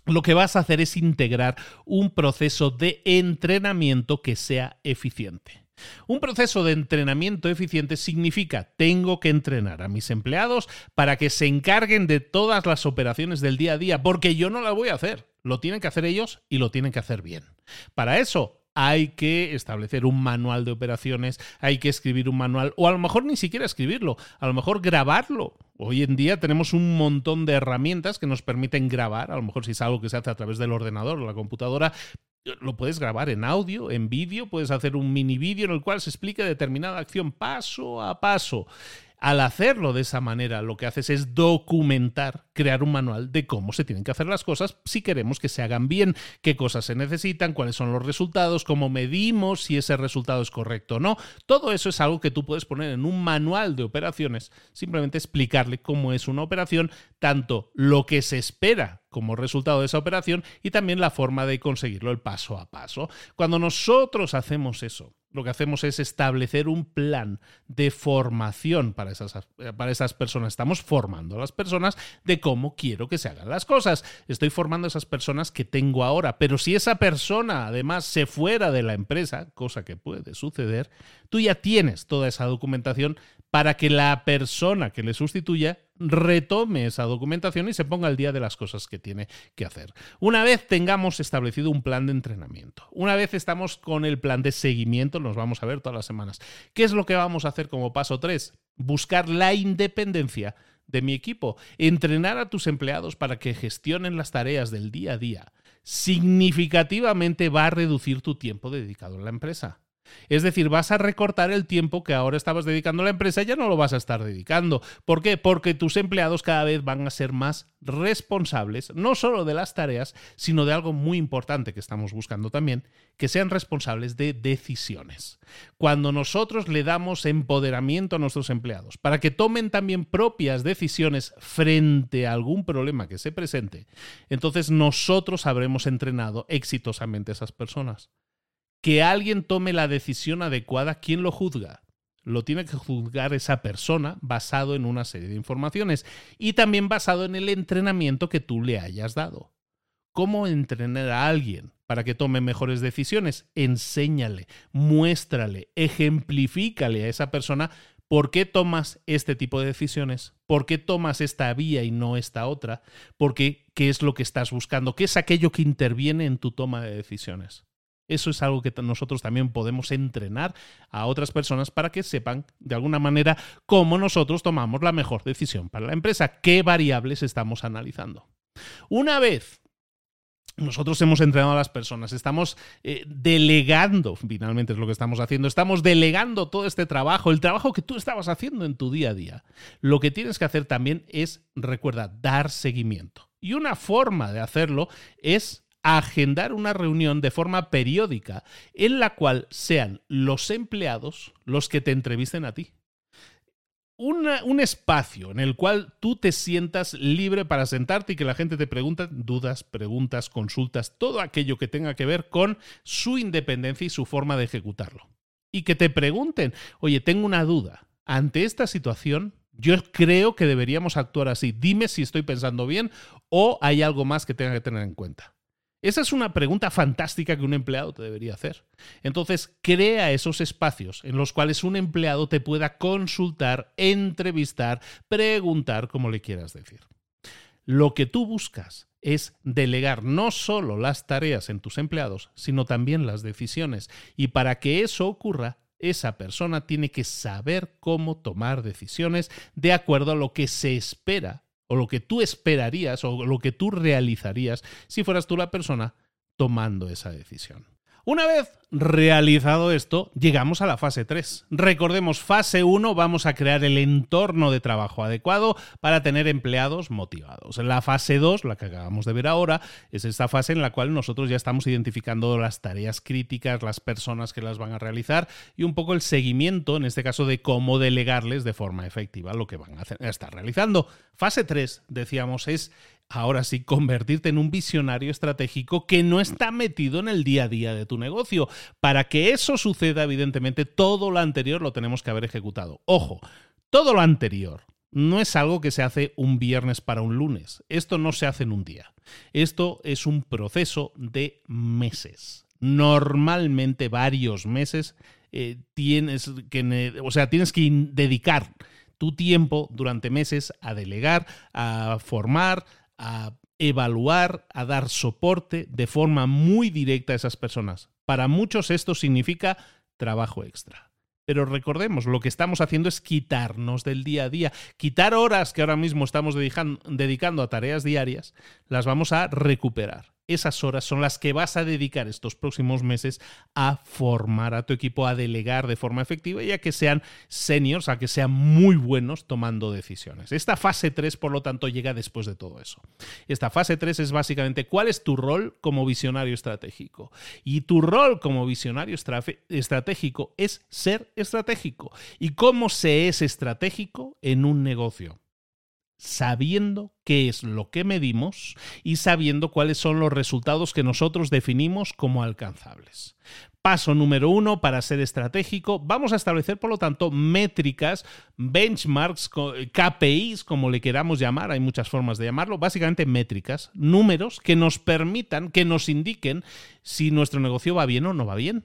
lo que vas a hacer es integrar un proceso de entrenamiento que sea eficiente. Un proceso de entrenamiento eficiente significa tengo que entrenar a mis empleados para que se encarguen de todas las operaciones del día a día, porque yo no las voy a hacer. Lo tienen que hacer ellos y lo tienen que hacer bien. Para eso hay que establecer un manual de operaciones, hay que escribir un manual, o a lo mejor ni siquiera escribirlo, a lo mejor grabarlo. Hoy en día tenemos un montón de herramientas que nos permiten grabar, a lo mejor si es algo que se hace a través del ordenador o la computadora, lo puedes grabar en audio, en vídeo, puedes hacer un mini vídeo en el cual se explica determinada acción paso a paso. Al hacerlo de esa manera, lo que haces es documentar, crear un manual de cómo se tienen que hacer las cosas si queremos que se hagan bien, qué cosas se necesitan, cuáles son los resultados, cómo medimos si ese resultado es correcto o no. Todo eso es algo que tú puedes poner en un manual de operaciones, simplemente explicarle cómo es una operación, tanto lo que se espera como resultado de esa operación y también la forma de conseguirlo, el paso a paso. Cuando nosotros hacemos eso, lo que hacemos es establecer un plan de formación para esas, para esas personas. Estamos formando a las personas de cómo quiero que se hagan las cosas. Estoy formando a esas personas que tengo ahora, pero si esa persona además se fuera de la empresa, cosa que puede suceder, tú ya tienes toda esa documentación para que la persona que le sustituya retome esa documentación y se ponga al día de las cosas que tiene que hacer. Una vez tengamos establecido un plan de entrenamiento, una vez estamos con el plan de seguimiento, nos vamos a ver todas las semanas. ¿Qué es lo que vamos a hacer como paso 3? Buscar la independencia de mi equipo, entrenar a tus empleados para que gestionen las tareas del día a día. Significativamente va a reducir tu tiempo dedicado a la empresa. Es decir, vas a recortar el tiempo que ahora estabas dedicando a la empresa, ya no lo vas a estar dedicando. ¿Por qué? Porque tus empleados cada vez van a ser más responsables, no solo de las tareas, sino de algo muy importante que estamos buscando también, que sean responsables de decisiones. Cuando nosotros le damos empoderamiento a nuestros empleados para que tomen también propias decisiones frente a algún problema que se presente, entonces nosotros habremos entrenado exitosamente a esas personas que alguien tome la decisión adecuada, ¿quién lo juzga? Lo tiene que juzgar esa persona basado en una serie de informaciones y también basado en el entrenamiento que tú le hayas dado. ¿Cómo entrenar a alguien para que tome mejores decisiones? Enséñale, muéstrale, ejemplifícale a esa persona por qué tomas este tipo de decisiones, por qué tomas esta vía y no esta otra, por qué, qué es lo que estás buscando, qué es aquello que interviene en tu toma de decisiones. Eso es algo que nosotros también podemos entrenar a otras personas para que sepan de alguna manera cómo nosotros tomamos la mejor decisión para la empresa, qué variables estamos analizando. Una vez nosotros hemos entrenado a las personas, estamos eh, delegando, finalmente es lo que estamos haciendo, estamos delegando todo este trabajo, el trabajo que tú estabas haciendo en tu día a día. Lo que tienes que hacer también es, recuerda, dar seguimiento. Y una forma de hacerlo es agendar una reunión de forma periódica en la cual sean los empleados los que te entrevisten a ti. un espacio en el cual tú te sientas libre para sentarte y que la gente te pregunte dudas, preguntas, consultas, todo aquello que tenga que ver con su independencia y su forma de ejecutarlo. Y que te pregunten, oye, tengo una duda, ante esta situación, yo creo que deberíamos actuar así. Dime si estoy pensando bien o hay algo más que tenga que tener en cuenta. Esa es una pregunta fantástica que un empleado te debería hacer. Entonces, crea esos espacios en los cuales un empleado te pueda consultar, entrevistar, preguntar, como le quieras decir. Lo que tú buscas es delegar no solo las tareas en tus empleados, sino también las decisiones. Y para que eso ocurra, esa persona tiene que saber cómo tomar decisiones de acuerdo a lo que se espera o lo que tú esperarías o lo que tú realizarías si fueras tú la persona tomando esa decisión. Una vez realizado esto, llegamos a la fase 3. Recordemos, fase 1 vamos a crear el entorno de trabajo adecuado para tener empleados motivados. La fase 2, la que acabamos de ver ahora, es esta fase en la cual nosotros ya estamos identificando las tareas críticas, las personas que las van a realizar y un poco el seguimiento, en este caso, de cómo delegarles de forma efectiva lo que van a, estar realizando. Fase 3, decíamos, es ahora sí, convertirte en un visionario estratégico que no está metido en el día a día de tu negocio. Para que eso suceda, evidentemente, todo lo anterior lo tenemos que haber ejecutado. Ojo, Todo lo anterior no es algo que se hace un viernes para un lunes. Esto no se hace en un día. Esto es un proceso de meses. Normalmente varios meses eh, tienes que, o sea, tienes que dedicar tu tiempo durante meses a delegar, a formar, a evaluar, a dar soporte de forma muy directa a esas personas. Para muchos esto significa trabajo extra. Pero recordemos, lo que estamos haciendo es quitarnos del día a día, quitar horas que ahora mismo estamos dedicando a tareas diarias, las vamos a recuperar esas horas son las que vas a dedicar estos próximos meses a formar a tu equipo, a delegar de forma efectiva y a que sean seniors, a que sean muy buenos tomando decisiones. Esta fase 3, por lo tanto, llega después de todo eso. Esta fase 3 es básicamente cuál es tu rol como visionario estratégico. Y tu rol como visionario estratégico es ser estratégico. ¿Y cómo se es estratégico en un negocio? Sabiendo qué es lo que medimos y sabiendo cuáles son los resultados que nosotros definimos como alcanzables. Paso número uno para ser estratégico, vamos a establecer por lo tanto métricas, benchmarks, KPIs, como le queramos llamar, hay muchas formas de llamarlo, básicamente métricas, números que nos permitan, que nos indiquen si nuestro negocio va bien o no va bien.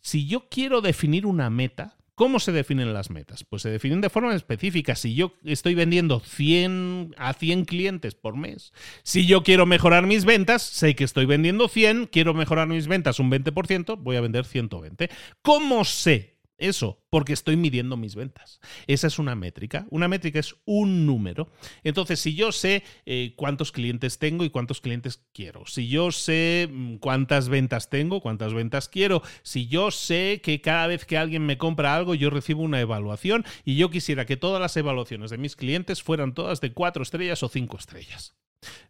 Si yo quiero definir una meta, ¿Cómo se definen las metas? Pues se definen de forma específica. Si yo estoy vendiendo 100 a 100 clientes por mes, si yo quiero mejorar mis ventas, sé que estoy vendiendo 100, quiero mejorar mis ventas un 20%, voy a vender 120. ¿Cómo sé eso, porque estoy midiendo mis ventas. Esa es una métrica. Una métrica es un número. Entonces, si yo sé eh, cuántos clientes tengo y cuántos clientes quiero, si yo sé mm, cuántas ventas tengo, cuántas ventas quiero, si yo sé que cada vez que alguien me compra algo, yo recibo una evaluación y yo quisiera que todas las evaluaciones de mis clientes fueran todas de cuatro estrellas o cinco estrellas.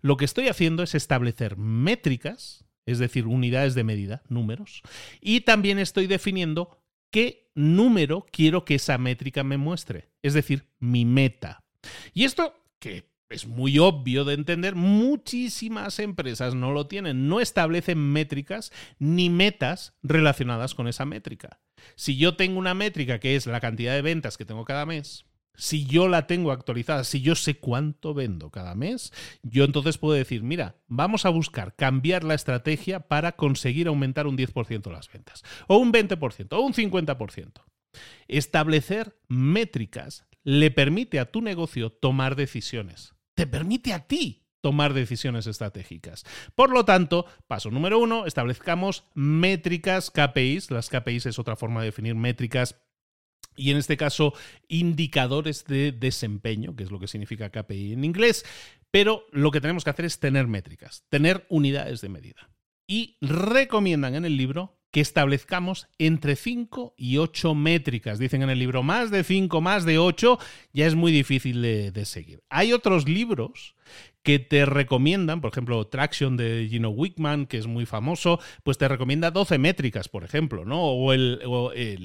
Lo que estoy haciendo es establecer métricas, es decir, unidades de medida, números, y también estoy definiendo qué número quiero que esa métrica me muestre, es decir, mi meta. Y esto, que es muy obvio de entender, muchísimas empresas no lo tienen, no establecen métricas ni metas relacionadas con esa métrica. Si yo tengo una métrica que es la cantidad de ventas que tengo cada mes, si yo la tengo actualizada, si yo sé cuánto vendo cada mes, yo entonces puedo decir, mira, vamos a buscar cambiar la estrategia para conseguir aumentar un 10% las ventas, o un 20%, o un 50%. Establecer métricas le permite a tu negocio tomar decisiones. Te permite a ti tomar decisiones estratégicas. Por lo tanto, paso número uno, establezcamos métricas KPIs. Las KPIs es otra forma de definir métricas y en este caso indicadores de desempeño, que es lo que significa KPI en inglés, pero lo que tenemos que hacer es tener métricas, tener unidades de medida. Y recomiendan en el libro que establezcamos entre 5 y 8 métricas. Dicen en el libro, más de 5, más de 8, ya es muy difícil de, de seguir. Hay otros libros que te recomiendan, por ejemplo, Traction de Gino Wickman, que es muy famoso, pues te recomienda 12 métricas, por ejemplo, ¿no? O, el,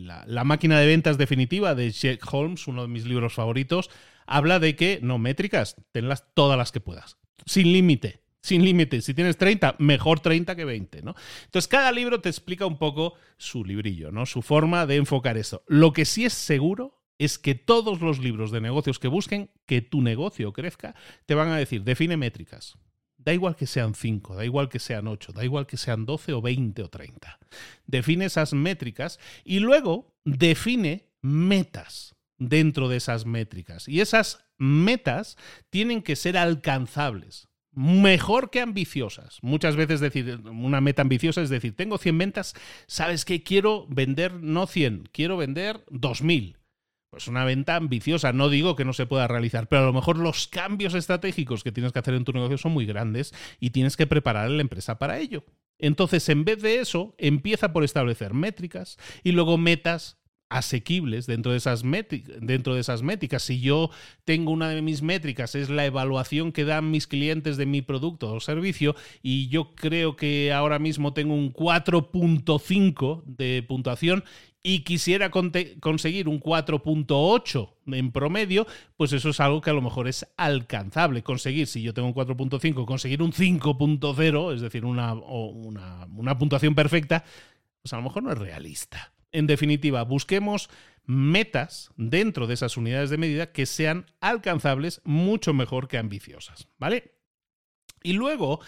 la, máquina de ventas definitiva de Jack Holmes, uno de mis libros favoritos, habla de que, no, métricas, tenlas todas las que puedas, sin límite. Sin límite, si tienes 30, mejor 30 que 20, ¿no? Entonces, cada libro te explica un poco su librillo, ¿no? Su forma de enfocar eso. Lo que sí es seguro es que todos los libros de negocios que busquen que tu negocio crezca, te van a decir, define métricas. Da igual que sean 5, da igual que sean 8, da igual que sean 12 o 20 o 30. Define esas métricas y luego define metas dentro de esas métricas. Y esas metas tienen que ser alcanzables. Mejor que ambiciosas. Muchas veces decir, una meta ambiciosa es decir, tengo 100 ventas, sabes que quiero vender no 100, quiero vender 2000 pues una venta ambiciosa. No digo que no se pueda realizar, pero a lo mejor los cambios estratégicos que tienes que hacer en tu negocio son muy grandes y tienes que preparar a la empresa para ello. Entonces, en vez de eso, empieza por establecer métricas y luego metas asequibles dentro de esas dentro de esas métricas. Si yo tengo una de mis métricas es la evaluación que dan mis clientes de mi producto o servicio y yo creo que ahora mismo tengo un 4.5 de puntuación y quisiera conseguir un 4.8 en promedio, pues eso es algo que a lo mejor es alcanzable. Conseguir, si yo tengo un 4.5, conseguir un 5.0, es decir, una, una, una puntuación perfecta, pues a lo mejor no es realista. En definitiva, busquemos metas dentro de esas unidades de medida que sean alcanzables mucho mejor que ambiciosas, ¿vale? Y luego,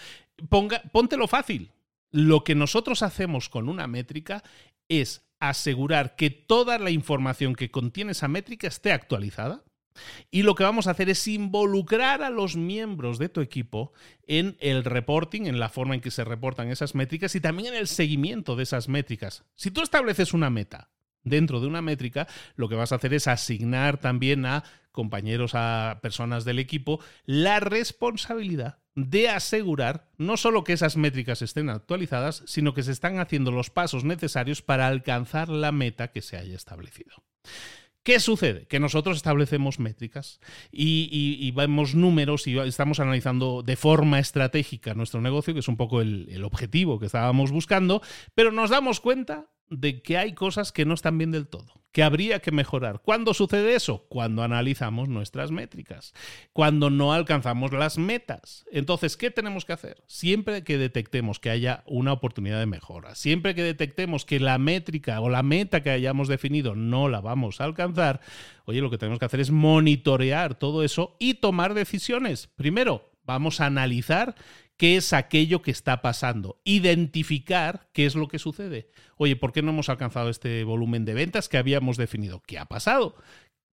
ponga, póntelo fácil. Lo que nosotros hacemos con una métrica es asegurar que toda la información que contiene esa métrica esté actualizada. Y lo que vamos a hacer es involucrar a los miembros de tu equipo en el reporting, en la forma en que se reportan esas métricas y también en el seguimiento de esas métricas. Si tú estableces una meta dentro de una métrica, lo que vas a hacer es asignar también a compañeros, a personas del equipo, la responsabilidad de asegurar no solo que esas métricas estén actualizadas, sino que se están haciendo los pasos necesarios para alcanzar la meta que se haya establecido. ¿Qué sucede? Que nosotros establecemos métricas y, vemos números y estamos analizando de forma estratégica nuestro negocio, que es un poco el objetivo que estábamos buscando, pero nos damos cuenta de que hay cosas que no están bien del todo, que habría que mejorar. ¿Cuándo sucede eso? Cuando analizamos nuestras métricas, cuando no alcanzamos las metas. Entonces, ¿qué tenemos que hacer? Siempre que detectemos que haya una oportunidad de mejora, siempre que detectemos que la métrica o la meta que hayamos definido no la vamos a alcanzar, oye, lo que tenemos que hacer es monitorear todo eso y tomar decisiones. Primero, vamos a analizar qué es aquello que está pasando, identificar qué es lo que sucede. Oye, ¿por qué no hemos alcanzado este volumen de ventas que habíamos definido? ¿Qué ha pasado?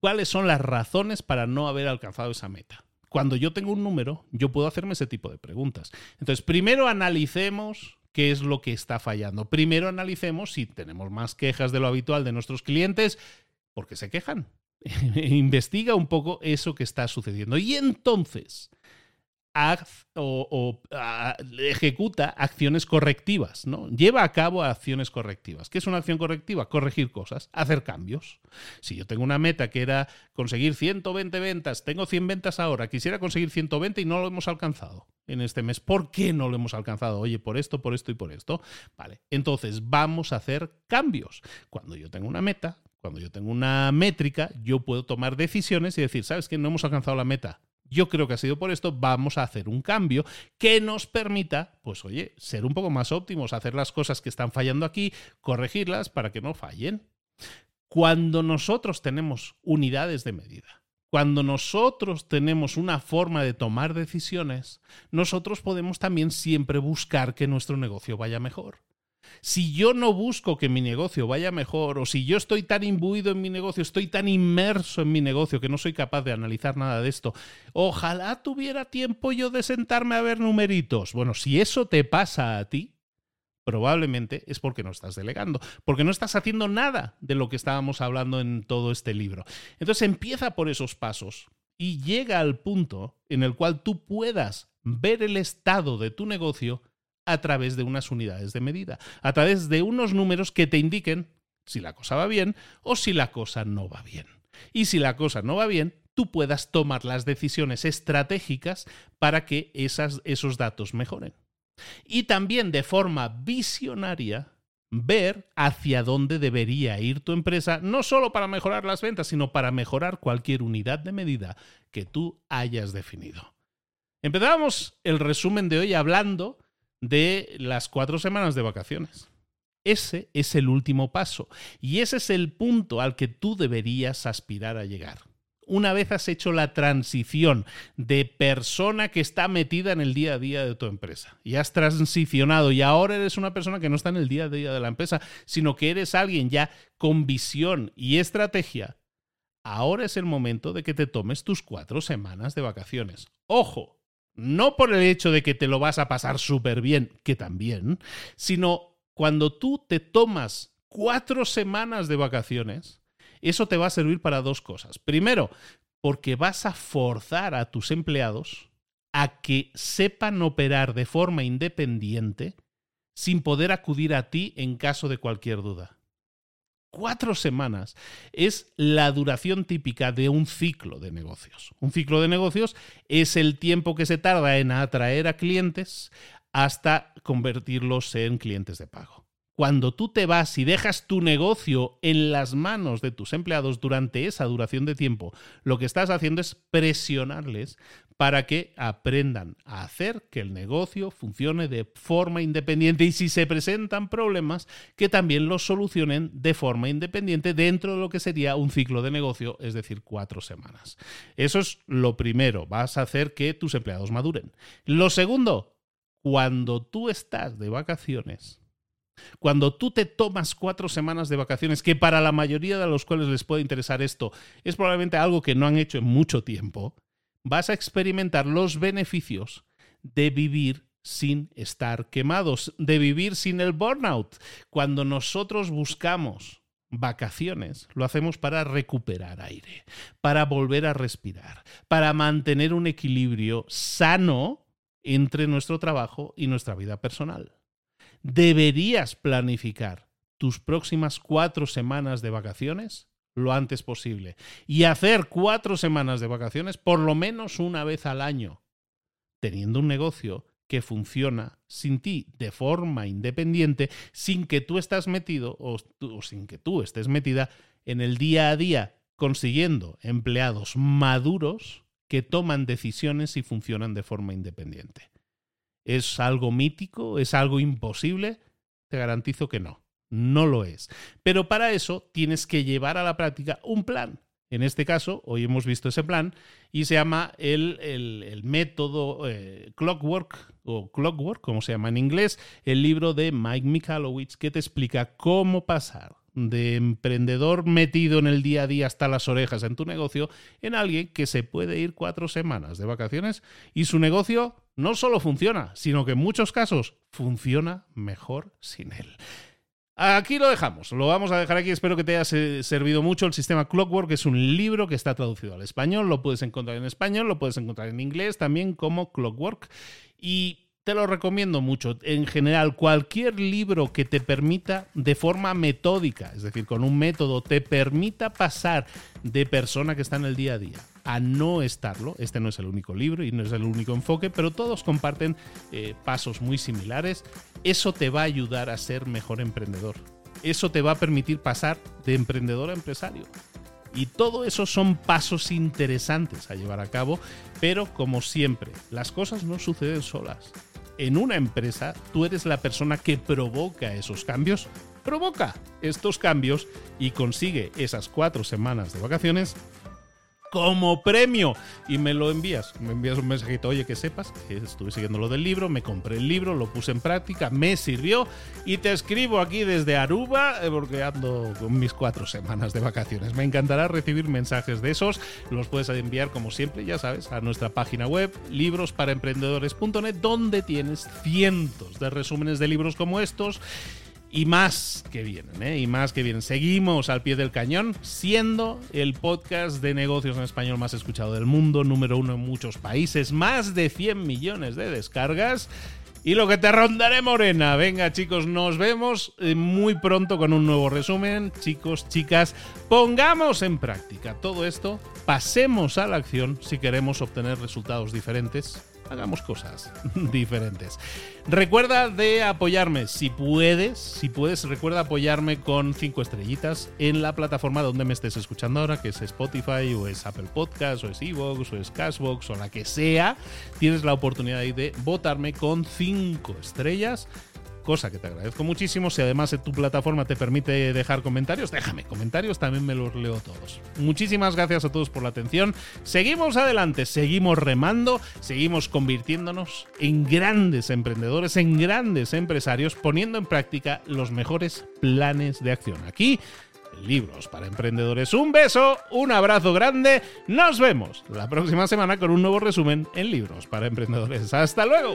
¿Cuáles son las razones para no haber alcanzado esa meta? Cuando yo tengo un número, yo puedo hacerme ese tipo de preguntas. Entonces, primero analicemos qué es lo que está fallando. Primero analicemos si tenemos más quejas de lo habitual de nuestros clientes, ¿por qué se quejan? [laughs] Investiga un poco eso que está sucediendo. Y entonces, o, ejecuta acciones correctivas, ¿no? Lleva a cabo acciones correctivas. ¿Qué es una acción correctiva? Corregir cosas, hacer cambios. Si yo tengo una meta que era conseguir 120 ventas, tengo 100 ventas ahora, quisiera conseguir 120 y no lo hemos alcanzado en este mes. ¿Por qué no lo hemos alcanzado? Oye, por esto, por esto y por esto. Vale, entonces vamos a hacer cambios. Cuando yo tengo una meta, cuando yo tengo una métrica, yo puedo tomar decisiones y decir, ¿sabes qué? No hemos alcanzado la meta yo creo que ha sido por esto, vamos a hacer un cambio que nos permita, pues oye, ser un poco más óptimos, hacer las cosas que están fallando aquí, corregirlas para que no fallen. Cuando nosotros tenemos unidades de medida, cuando nosotros tenemos una forma de tomar decisiones, nosotros podemos también siempre buscar que nuestro negocio vaya mejor. Si yo no busco que mi negocio vaya mejor, o si yo estoy tan imbuido en mi negocio, estoy tan inmerso en mi negocio que no soy capaz de analizar nada de esto, ojalá tuviera tiempo yo de sentarme a ver numeritos. Bueno, si eso te pasa a ti, probablemente es porque no estás delegando, porque no estás haciendo nada de lo que estábamos hablando en todo este libro. Entonces empieza por esos pasos y llega al punto en el cual tú puedas ver el estado de tu negocio a través de unas unidades de medida, a través de unos números que te indiquen si la cosa va bien o si la cosa no va bien. Y si la cosa no va bien, tú puedas tomar las decisiones estratégicas para que esos datos mejoren. Y también de forma visionaria, ver hacia dónde debería ir tu empresa, no solo para mejorar las ventas, sino para mejorar cualquier unidad de medida que tú hayas definido. Empezamos el resumen de hoy hablando de las cuatro semanas de vacaciones. Ese es el último paso y ese es el punto al que tú deberías aspirar a llegar. Una vez has hecho la transición de persona que está metida en el día a día de tu empresa y has transicionado y ahora eres una persona que no está en el día a día de la empresa, sino que eres alguien ya con visión y estrategia, ahora es el momento de que te tomes tus cuatro semanas de vacaciones. Ojo, no por el hecho de que te lo vas a pasar súper bien, que también, sino cuando tú te tomas cuatro semanas de vacaciones, eso te va a servir para dos cosas. Primero, porque vas a forzar a tus empleados a que sepan operar de forma independiente sin poder acudir a ti en caso de cualquier duda cuatro semanas es la duración típica de un ciclo de negocios. Un ciclo de negocios es el tiempo que se tarda en atraer a clientes hasta convertirlos en clientes de pago. Cuando tú te vas y dejas tu negocio en las manos de tus empleados durante esa duración de tiempo, lo que estás haciendo es presionarles para que aprendan a hacer que el negocio funcione de forma independiente y si se presentan problemas, que también los solucionen de forma independiente dentro de lo que sería un ciclo de negocio, es decir, cuatro semanas. Eso es lo primero, vas a hacer que tus empleados maduren. Lo segundo, cuando tú estás de vacaciones, cuando tú te tomas cuatro semanas de vacaciones, que para la mayoría de los cuales les puede interesar esto, es probablemente algo que no han hecho en mucho tiempo, vas a experimentar los beneficios de vivir sin estar quemados, de vivir sin el burnout. Cuando nosotros buscamos vacaciones, lo hacemos para recuperar aire, para volver a respirar, para mantener un equilibrio sano entre nuestro trabajo y nuestra vida personal. Deberías planificar tus próximas cuatro semanas de vacaciones lo antes posible y hacer cuatro semanas de vacaciones por lo menos una vez al año, teniendo un negocio que funciona sin ti de forma independiente, sin que tú estés metido o, o sin que tú estés metida en el día a día consiguiendo empleados maduros que toman decisiones y funcionan de forma independiente. ¿Es algo mítico? ¿Es algo imposible? Te garantizo que no no lo es. Pero para eso tienes que llevar a la práctica un plan. En este caso, hoy hemos visto ese plan y se llama el, método eh, Clockwork o Clockwork, como se llama en inglés, el libro de Mike Michalowicz que te explica cómo pasar de emprendedor metido en el día a día hasta las orejas en tu negocio en alguien que se puede ir cuatro semanas de vacaciones y su negocio no solo funciona, sino que en muchos casos funciona mejor sin él. Aquí lo dejamos, lo vamos a dejar aquí, espero que te haya servido mucho. El sistema Clockwork es un libro que está traducido al español, lo puedes encontrar en español, lo puedes encontrar en inglés también como Clockwork. Y te lo recomiendo mucho. En general, cualquier libro que te permita de forma metódica, es decir, con un método, te permita pasar de persona que está en el día a día a no estarlo. Este no es el único libro y no es el único enfoque, pero todos comparten eh, pasos muy similares. Eso te va a ayudar a ser mejor emprendedor. Eso te va a permitir pasar de emprendedor a empresario. Y todo eso son pasos interesantes a llevar a cabo, pero como siempre, las cosas no suceden solas en una empresa tú eres la persona que provoca esos cambios, provoca estos cambios y consigue esas cuatro semanas de vacaciones como premio y me lo envías. Me envías un mensajito, oye, que sepas que estuve siguiendo lo del libro, me compré el libro, lo puse en práctica, me sirvió y te escribo aquí desde Aruba eh, porque ando con mis cuatro semanas de vacaciones. Me encantará recibir mensajes de esos. Los puedes enviar, como siempre, ya sabes, a nuestra página web librosparaemprendedores.net donde tienes cientos de resúmenes de libros como estos y más que vienen, ¿eh? Y más que vienen. Seguimos al pie del cañón, siendo el podcast de negocios en español más escuchado del mundo, número uno en muchos países, más de 100 millones de descargas. Y lo que te rondaré, Morena. Venga, chicos, nos vemos eh, muy pronto con un nuevo resumen. Chicos, chicas, pongamos en práctica todo esto, pasemos a la acción si queremos obtener resultados diferentes hagamos cosas [laughs] diferentes. Recuerda de apoyarme, si puedes, si puedes, recuerda apoyarme con cinco estrellitas en la plataforma donde me estés escuchando ahora, que es Spotify o es Apple Podcast o es Evox o es Cashbox o la que sea. Tienes la oportunidad ahí de votarme con cinco estrellas cosa que te agradezco muchísimo. Si además tu plataforma te permite dejar comentarios, déjame comentarios, también me los leo todos. Muchísimas gracias a todos por la atención. Seguimos adelante, seguimos remando, seguimos convirtiéndonos en grandes emprendedores, en grandes empresarios, poniendo en práctica los mejores planes de acción. Aquí Libros para Emprendedores. Un beso, un abrazo grande. Nos vemos la próxima semana con un nuevo resumen en Libros para Emprendedores. Hasta luego.